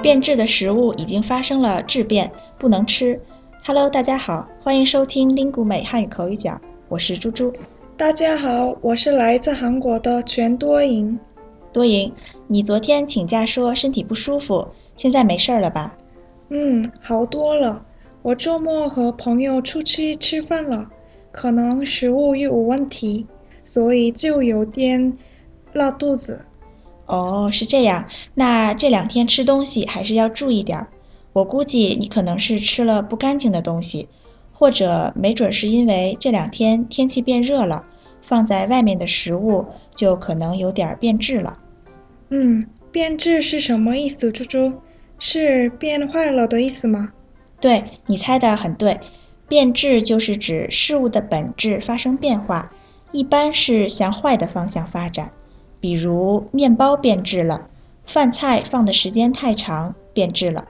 变质的食物已经发生了质变，不能吃。Hello，大家好，欢迎收听 Lingu 美汉语口语角，我是猪猪。大家好，我是来自韩国的全多银。多银，你昨天请假说身体不舒服，现在没事儿了吧？嗯，好多了。我周末和朋友出去吃饭了，可能食物有问题，所以就有点拉肚子。哦，是这样，那这两天吃东西还是要注意点儿。我估计你可能是吃了不干净的东西，或者没准是因为这两天天气变热了，放在外面的食物就可能有点变质了。嗯，变质是什么意思，猪猪？是变坏了的意思吗？对，你猜的很对，变质就是指事物的本质发生变化，一般是向坏的方向发展。比如面包变质了，饭菜放的时间太长变质了。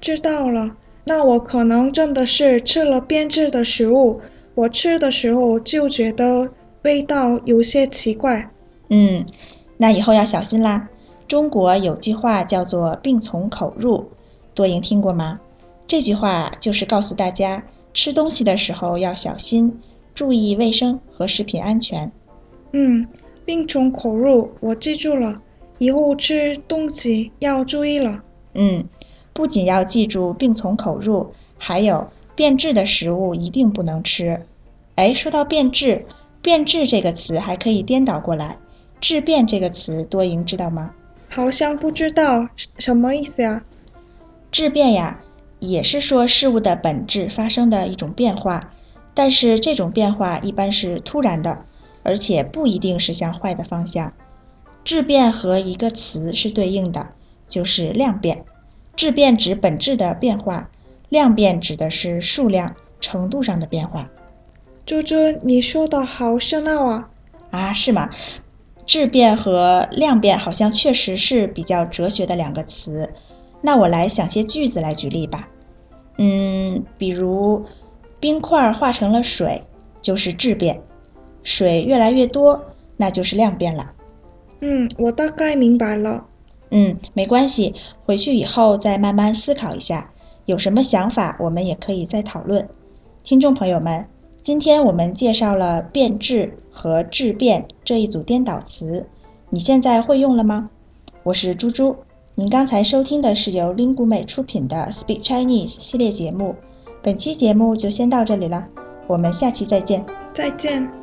知道了，那我可能真的是吃了变质的食物。我吃的时候就觉得味道有些奇怪。嗯，那以后要小心啦。中国有句话叫做“病从口入”，多赢听过吗？这句话就是告诉大家，吃东西的时候要小心，注意卫生和食品安全。嗯。病从口入，我记住了，以后吃东西要注意了。嗯，不仅要记住病从口入，还有变质的食物一定不能吃。哎，说到变质，变质这个词还可以颠倒过来，质变这个词多赢知道吗？好像不知道，什么意思呀？质变呀，也是说事物的本质发生的一种变化，但是这种变化一般是突然的。而且不一定是向坏的方向。质变和一个词是对应的，就是量变。质变指本质的变化，量变指的是数量、程度上的变化。猪猪，你说的好深奥啊！啊，是吗？质变和量变好像确实是比较哲学的两个词。那我来想些句子来举例吧。嗯，比如冰块化成了水，就是质变。水越来越多，那就是量变了。嗯，我大概明白了。嗯，没关系，回去以后再慢慢思考一下，有什么想法我们也可以再讨论。听众朋友们，今天我们介绍了变质和质变这一组颠倒词，你现在会用了吗？我是猪猪，您刚才收听的是由 Lingu 美出品的 Speak Chinese 系列节目，本期节目就先到这里了，我们下期再见。再见。